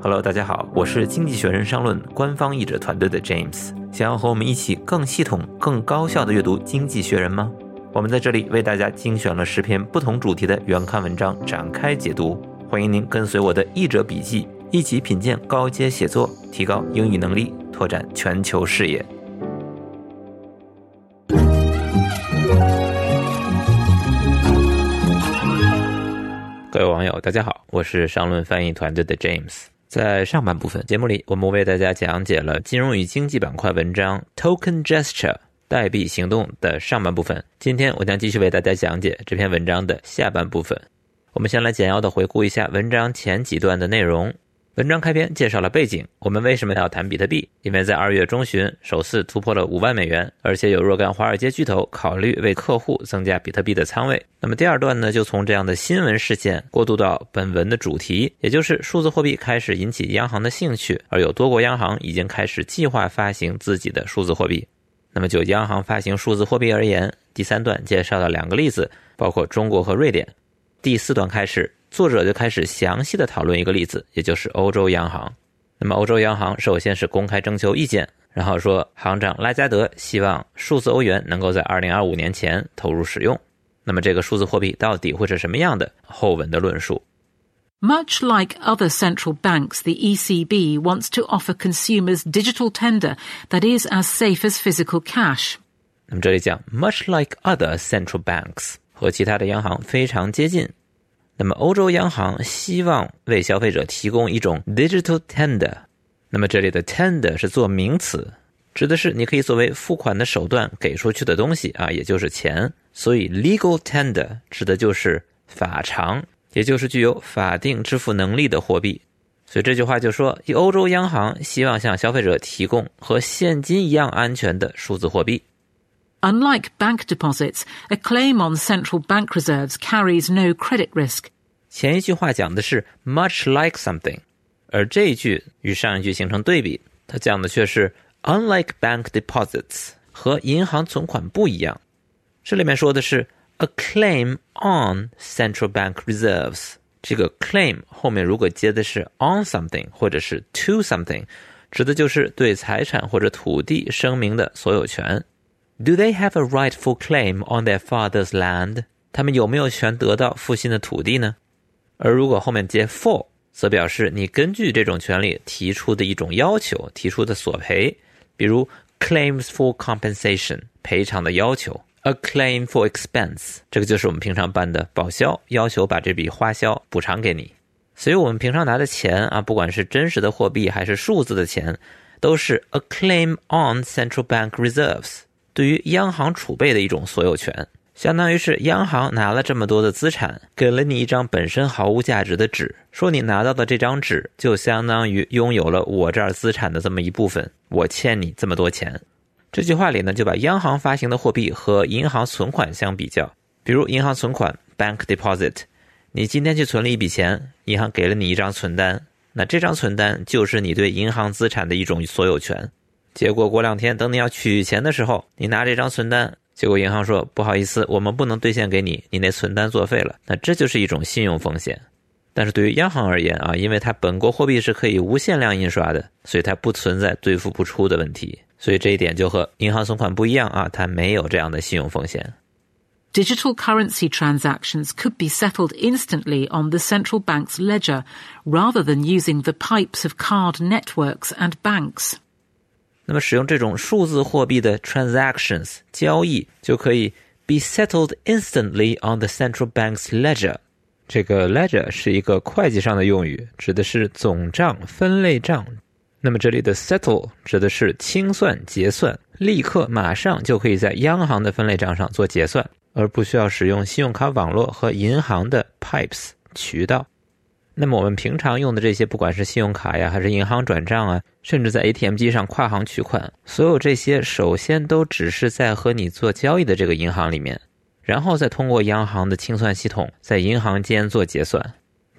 Hello，大家好，我是经济学人商论官方译者团队的 James。想要和我们一起更系统、更高效的阅读《经济学人》吗？我们在这里为大家精选了十篇不同主题的原刊文章，展开解读。欢迎您跟随我的译者笔记，一起品鉴高阶写作，提高英语能力，拓展全球视野。各位网友，大家好，我是商论翻译团队的 James。在上半部分节目里，我们为大家讲解了金融与经济板块文章 “Token Gesture” 代币行动的上半部分。今天我将继续为大家讲解这篇文章的下半部分。我们先来简要的回顾一下文章前几段的内容。文章开篇介绍了背景，我们为什么要谈比特币？因为在二月中旬首次突破了五万美元，而且有若干华尔街巨头考虑为客户增加比特币的仓位。那么第二段呢，就从这样的新闻事件过渡到本文的主题，也就是数字货币开始引起央行的兴趣，而有多国央行已经开始计划发行自己的数字货币。那么就央行发行数字货币而言，第三段介绍了两个例子，包括中国和瑞典。第四段开始。作者就开始详细的讨论一个例子，也就是欧洲央行。那么，欧洲央行首先是公开征求意见，然后说行长拉加德希望数字欧元能够在二零二五年前投入使用。那么，这个数字货币到底会是什么样的？后文的论述。Much like other central banks, the ECB wants to offer consumers digital tender that is as safe as physical cash. 那么这里讲 much like other central banks 和其他的央行非常接近。 那么，欧洲央行希望为消费者提供一种 digital tender。那么，这里的 tender 是做名词，指的是你可以作为付款的手段给出去的东西啊，也就是钱。所以，legal tender 指的就是法偿，也就是具有法定支付能力的货币。所以这句话就说，欧洲央行希望向消费者提供和现金一样安全的数字货币。Unlike bank deposits, a claim on central bank reserves carries no credit risk. 前一句话讲的是 much like something，而这一句与上一句形成对比，它讲的却是 unlike bank deposits，和银行存款不一样。这里面说的是 a claim on central bank reserves，这个 claim 后面如果接的是 on something 或者是 to something，指的就是对财产或者土地声明的所有权。 Do they have a rightful claim on their father's land？他们有没有权得到父亲的土地呢？而如果后面接 for，则表示你根据这种权利提出的一种要求，提出的索赔，比如 claims for compensation，赔偿的要求；a claim for expense，这个就是我们平常办的报销，要求把这笔花销补偿给你。所以我们平常拿的钱啊，不管是真实的货币还是数字的钱，都是 a claim on central bank reserves。对于央行储备的一种所有权，相当于是央行拿了这么多的资产，给了你一张本身毫无价值的纸，说你拿到的这张纸就相当于拥有了我这儿资产的这么一部分，我欠你这么多钱。这句话里呢，就把央行发行的货币和银行存款相比较，比如银行存款 （bank deposit），你今天去存了一笔钱，银行给了你一张存单，那这张存单就是你对银行资产的一种所有权。结果过两天，等你要取钱的时候，你拿这张存单，结果银行说不好意思，我们不能兑现给你，你那存单作废了。那这就是一种信用风险。但是对于央行而言啊，因为它本国货币是可以无限量印刷的，所以它不存在兑付不出的问题。所以这一点就和银行存款不一样啊，它没有这样的信用风险。Digital currency transactions could be settled instantly on the central bank's ledger, rather than using the pipes of card networks and banks. 那么使用这种数字货币的 transactions 交易就可以 be settled instantly on the central bank's ledger。这个 ledger 是一个会计上的用语，指的是总账、分类账。那么这里的 settle 指的是清算、结算，立刻马上就可以在央行的分类账上做结算，而不需要使用信用卡网络和银行的 pipes 渠道。那么我们平常用的这些，不管是信用卡呀，还是银行转账啊，甚至在 ATM 机上跨行取款，所有这些首先都只是在和你做交易的这个银行里面，然后再通过央行的清算系统在银行间做结算。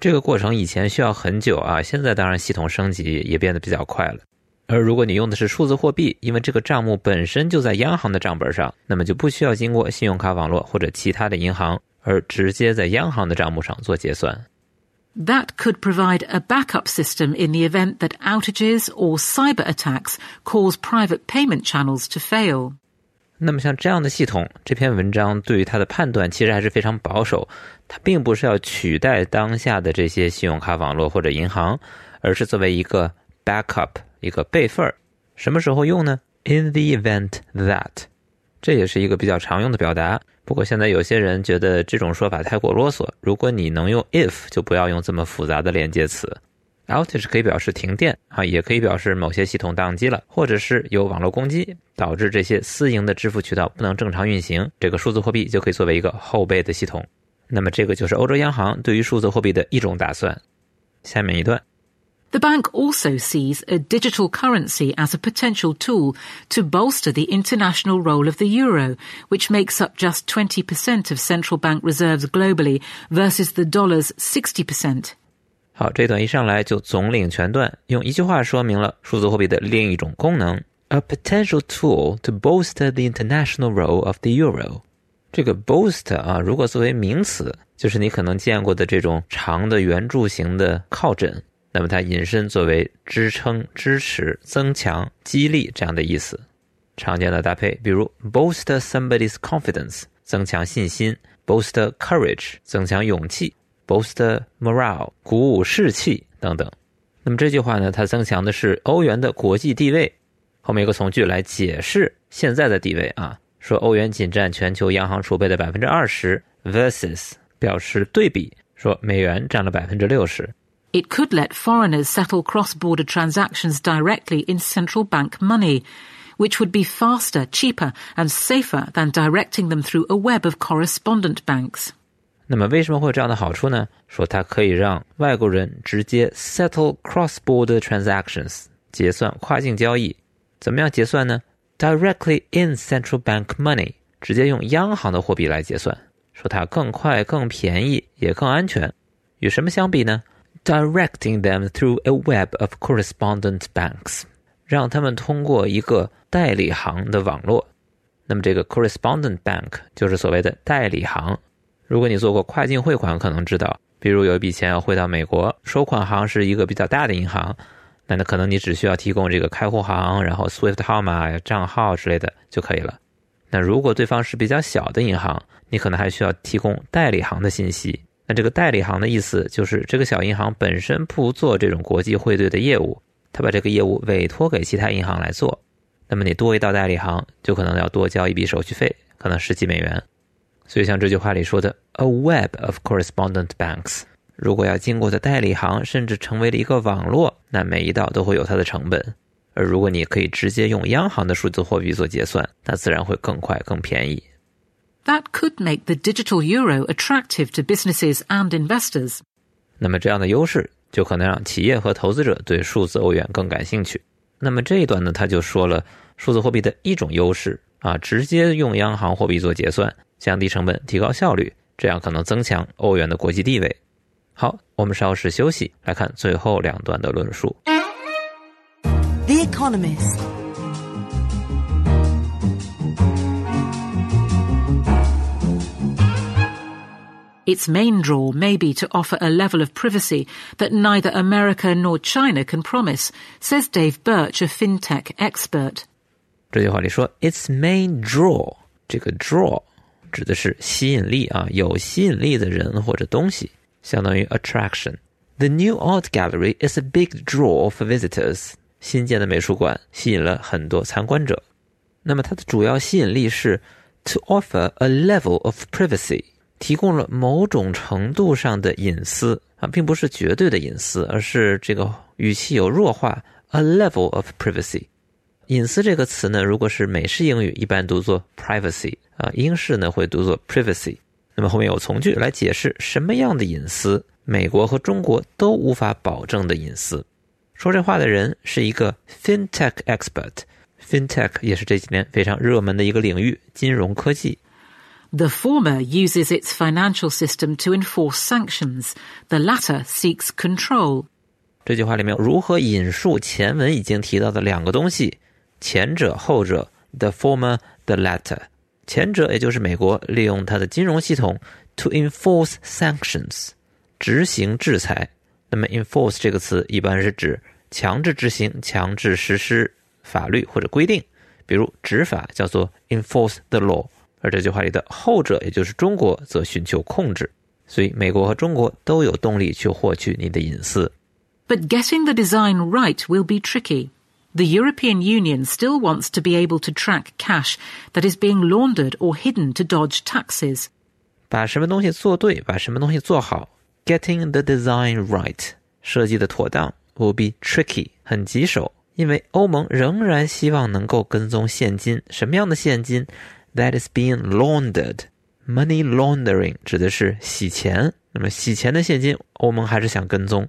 这个过程以前需要很久啊，现在当然系统升级也变得比较快了。而如果你用的是数字货币，因为这个账目本身就在央行的账本上，那么就不需要经过信用卡网络或者其他的银行，而直接在央行的账目上做结算。That could provide a backup system in the event that outages or cyber attacks cause private payment channels to fail. 那么像这样的系统，这篇文章对于它的判断其实还是非常保守。它并不是要取代当下的这些信用卡网络或者银行，而是作为一个 backup 一个备份儿。什么时候用呢？In the event that，这也是一个比较常用的表达。 不过现在有些人觉得这种说法太过啰嗦。如果你能用 if，就不要用这么复杂的连接词。outage 可以表示停电啊，也可以表示某些系统宕机了，或者是有网络攻击导致这些私营的支付渠道不能正常运行，这个数字货币就可以作为一个后备的系统。那么这个就是欧洲央行对于数字货币的一种打算。下面一段。The bank also sees a digital currency as a potential tool to bolster the international role of the euro, which makes up just 20% of central bank reserves globally versus the dollar's 60%. 好，这段一上来就总领全段，用一句话说明了数字货币的另一种功能：a potential tool to bolster the international role of the euro。这个 boost 啊，如果作为名词，就是你可能见过的这种长的圆柱形的靠枕， 那么它引申作为支撑、支持、增强、激励这样的意思。常见的搭配，比如 boost somebody's confidence，增强信心；boost courage，增强勇气。boost morale，鼓舞士气等等。那么这句话呢，它增强的是欧元的国际地位。后面一个从句来解释现在的地位啊，说欧元仅占全球央行储备的百分之二十，versus 表示对比，说美元占了百分之六十。It could let foreigners settle cross-border transactions directly in central bank money, which would be faster, cheaper, and safer than directing them through a web of correspondent banks. 那么为什么会有这样的好处呢？说它可以让外国人直接 settle cross-border transactions，结算跨境交易。怎么样结算呢？Directly in central bank money，直接用央行的货币来结算。说它更快、更便宜，也更安全。与什么相比呢 ？Directing them through a web of correspondent banks，让他们通过一个代理行的网络。那么这个 correspondent bank 就是所谓的代理行。如果你做过跨境汇款，可能知道，比如有一笔钱要汇到美国，收款行是一个比较大的银行，那那可能你只需要提供这个开户行，然后 SWIFT 号码、账号之类的就可以了。那如果对方是比较小的银行，你可能还需要提供代理行的信息。那这个代理行的意思就是这个小银行本身不做这种国际汇兑的业务，他把这个业务委托给其他银行来做。那么你多一道代理行，就可能要多交一笔手续费，可能十几美元。所以，像这句话里说的，a web of correspondent banks，如果要经过的代理行甚至成为了一个网络，那每一道都会有它的成本。而如果你可以直接用央行的数字货币做结算，那自然会更快、更便宜。That could make the digital euro attractive to businesses and investors。那么这样的优势就可能让企业和投资者对数字欧元更感兴趣。那么这一段呢，他就说了数字货币的一种优势啊，直接用央行货币做结算。降低成本，提高效率，这样可能增强欧元的国际地位。好，我们稍事休息，来看最后两段的论述。The Economist. Its main draw may be to offer a level of privacy that neither America nor China can promise, says Dave Birch, a fintech expert. 这句话里说，its main draw，这个 draw 指的是吸引力啊，有吸引力的人或者东西，相当于 attraction。The new art gallery is a big draw for visitors。新建的美术馆吸引了很多参观者。那么它的主要吸引力是 to offer a level of privacy， 提供了某种程度上的隐私啊，并不是绝对的隐私，而是这个语气有弱化 a level of privacy。隐私这个词呢，如果是美式英语，一般读作 privacy 啊，英式呢会读作 privacy。那么后面有从句来解释什么样的隐私，美国和中国都无法保证的隐私。说这话的人是一个 fintech expert，fintech 也是这几年非常热门的一个领域，金融科技。The former uses its financial system to enforce sanctions. The latter seeks control. 这句话里面如何引述前文已经提到的两个东西？前者、后者，the former, the latter。前者也就是美国利用它的金融系统 to enforce sanctions，执行制裁。那么 enforce 这个词一般是指强制执行、强制实施法律或者规定，比如执法叫做 enforce the law，而这句话里的后者，也就是中国，则寻求控制。所以美国和中国都有动力去获取你的隐私。But getting the design right will be tricky. The European Union still wants to be able to track cash that is being laundered or hidden to dodge taxes. 把什么东西做对，把什么东西做好，getting the design right，设计的妥当，will be tricky，很棘手，因为欧盟仍然希望能够跟踪现金，什么样的现金 ？That is being laundered。Money laundering 指的是洗钱，那么洗钱的现金，欧盟还是想跟踪。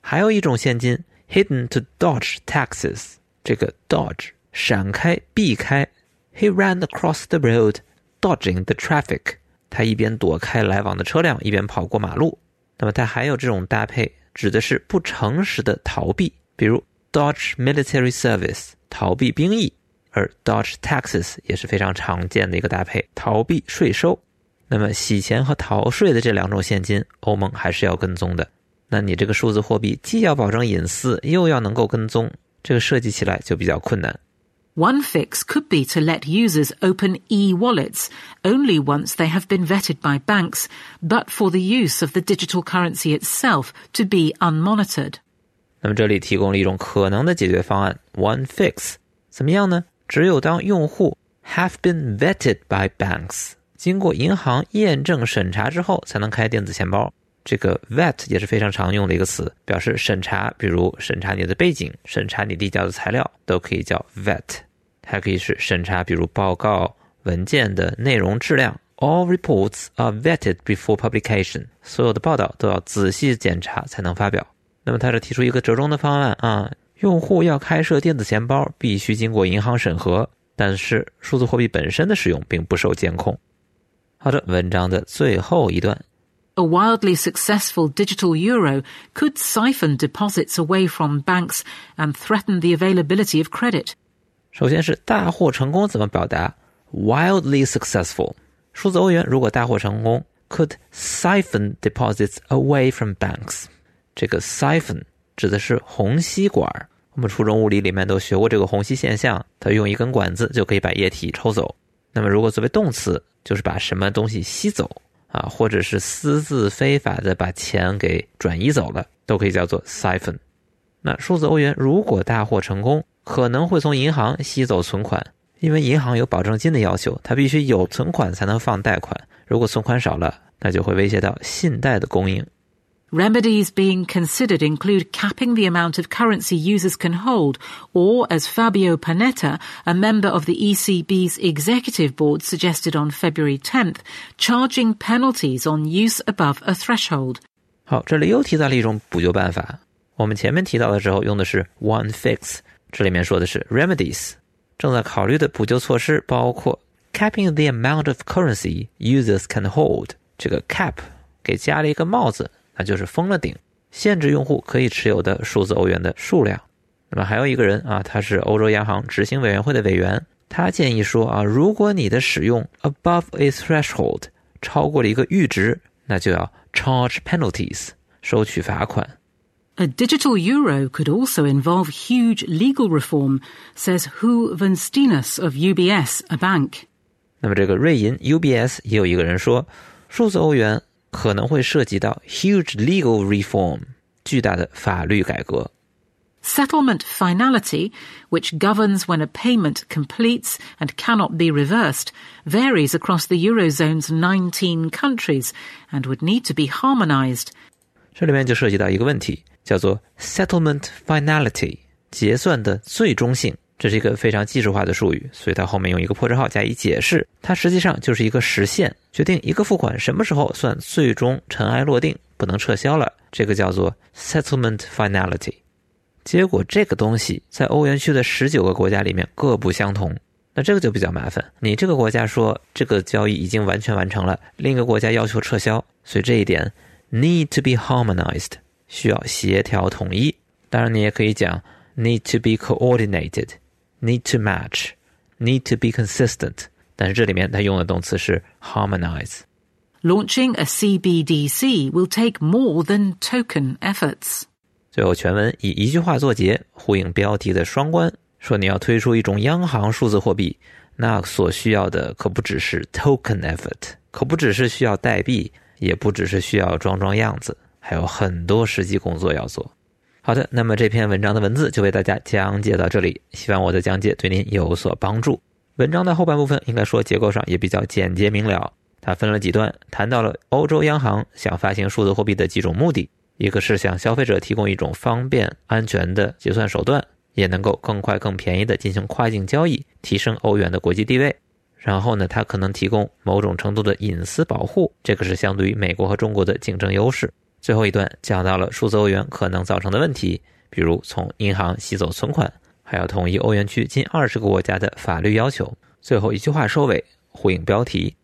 还有一种现金，hidden to dodge taxes，这个 dodge 闪开、避开。He ran across the road, dodging the traffic。他一边躲开来往的车辆，一边跑过马路。那么它还有这种搭配，指的是不诚实的逃避，比如 dodge military service，逃避兵役；而 dodge taxes 也是非常常见的一个搭配，逃避税收。那么洗钱和逃税的这两种现金，欧盟还是要跟踪的。那你这个数字货币既要保证隐私，又要能够跟踪，这个设计起来就比较困难。One fix could be to let users open e-wallets only once they have been vetted by banks, but for the use of the digital currency itself to be unmonitored. 那么这里提供了一种可能的解决方案，One fix 怎么样呢？ 只有当用户 have been vetted by banks，经过银行验证审查之后，才能开电子钱包。这个 vet 也是非常常用的一个词，表示审查，比如审查你的背景，审查你递交的材料，都可以叫 vet。还可以是审查，比如报告文件的内容质量。All reports are vetted before publication。所有的报道都要仔细检查才能发表。那么他这提出一个折中的方案啊，用户要开设电子钱包必须经过银行审核，但是数字货币本身的使用并不受监控。好的，文章的最后一段。A wildly successful digital euro could siphon deposits away from banks and threaten the availability of credit. 首先是大获成功怎么表达？Wildly successful，数字欧元如果大获成功，could siphon deposits away from banks。这个 siphon 指的是虹吸管。我们初中物理里面都学过这个虹吸现象，它用一根管子就可以把液体抽走。那么如果作为动词，就是把什么东西吸走。啊，或者是私自非法的把钱给转移走了，都可以叫做 siphon。那数字欧元如果大获成功，可能会从银行吸走存款，因为银行有保证金的要求，它必须有存款才能放贷款。如果存款少了，那就会威胁到信贷的供应。Remedies being considered include capping the amount of currency users can hold, or, as Fabio Panetta, a member of the ECB's executive board, suggested on February 10th, charging penalties on use above a threshold. 好，这里又提到了一种补救办法。我们前面提到的时候用的是 one fix，这里面说的是 remedies。正在考虑的补救措施包括 capping the amount of currency users can hold。这个 cap 给加了一个帽子。 那就是封了顶，限制用户可以持有的数字欧元的数量。那么还有一个人啊，他是欧洲央行执行委员会的委员，他建议说啊，如果你的使用 above a threshold 超过了一个阈值，那就要 charge penalties 收取罚款。A digital euro could also involve huge legal reform, says Hu Venstinas of UBS, a bank. 那么这个瑞银 UBS 也有一个人说，数字欧元。可能会涉及到 huge legal reform 巨大的法律改革。Settlement finality, which governs when a payment completes and cannot be reversed, varies across the Eurozone's 19 countries and would need to be harmonized. 这里面就涉及到一个问题，叫做 settlement finality，结算的最终性。 这是一个非常技术化的术语，所以它后面用一个破折号加以解释。它实际上就是一个实现，决定一个付款什么时候算最终尘埃落定，不能撤销了。这个叫做 settlement finality。结果这个东西在欧元区的十九个国家里面各不相同，那这个就比较麻烦。你这个国家说这个交易已经完全完成了，另一个国家要求撤销，所以这一点 need to be harmonized，需要协调统一。当然，你也可以讲 need to be coordinated。Need to match, need to be consistent。但是这里面它用的动词是 harmonize。Launching a CBDC will take more than token efforts. 最后全文以一句话作结，呼应标题的双关，说你要推出一种央行数字货币，那所需要的可不只是 token effort，可不只是需要代币，也不只是需要装装样子，还有很多实际工作要做。好的，那么这篇文章的文字就为大家讲解到这里，希望我的讲解对您有所帮助。文章的后半部分应该说结构上也比较简洁明了，它分了几段，谈到了欧洲央行想发行数字货币的几种目的。一个是向消费者提供一种方便、安全的结算手段，也能够更快、更便宜地进行跨境交易，提升欧元的国际地位。然后呢，它可能提供某种程度的隐私保护，这个是相对于美国和中国的竞争优势。最后一段讲到了数字欧元可能造成的问题，比如从银行吸走存款，还要统一欧元区近二十个国家的法律要求。最后一句话收尾，呼应标题，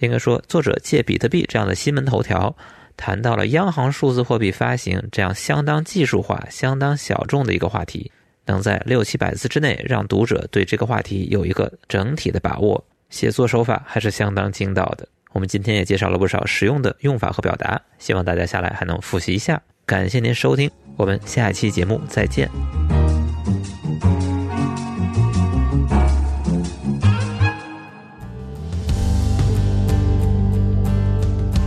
应该说作者借比特币这样的新闻头条。谈到了央行数字货币发行这样相当技术化、相当小众的一个话题，能在六七百字之内让读者对这个话题有一个整体的把握，写作手法还是相当精到的。我们今天也介绍了不少实用的用法和表达，希望大家下来还能复习一下。感谢您收听，我们下期节目再见。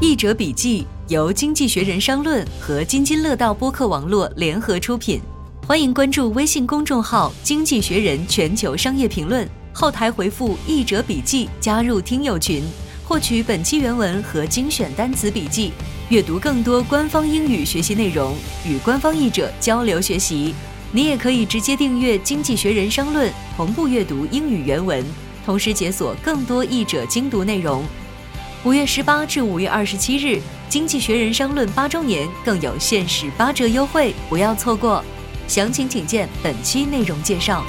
译者笔记。由经济学人商论和津津乐道播客网络联合出品，欢迎关注微信公众号“经济学人全球商业评论”，后台回复“译者笔记”加入听友群，获取本期原文和精选单词笔记，阅读更多官方英语学习内容，与官方译者交流学习。你也可以直接订阅《经济学人商论》，同步阅读英语原文，同时解锁更多译者精读内容。五月十八至五月二十七日。经济学人商论八周年更有限时八折优惠，不要错过。详情请见本期内容介绍。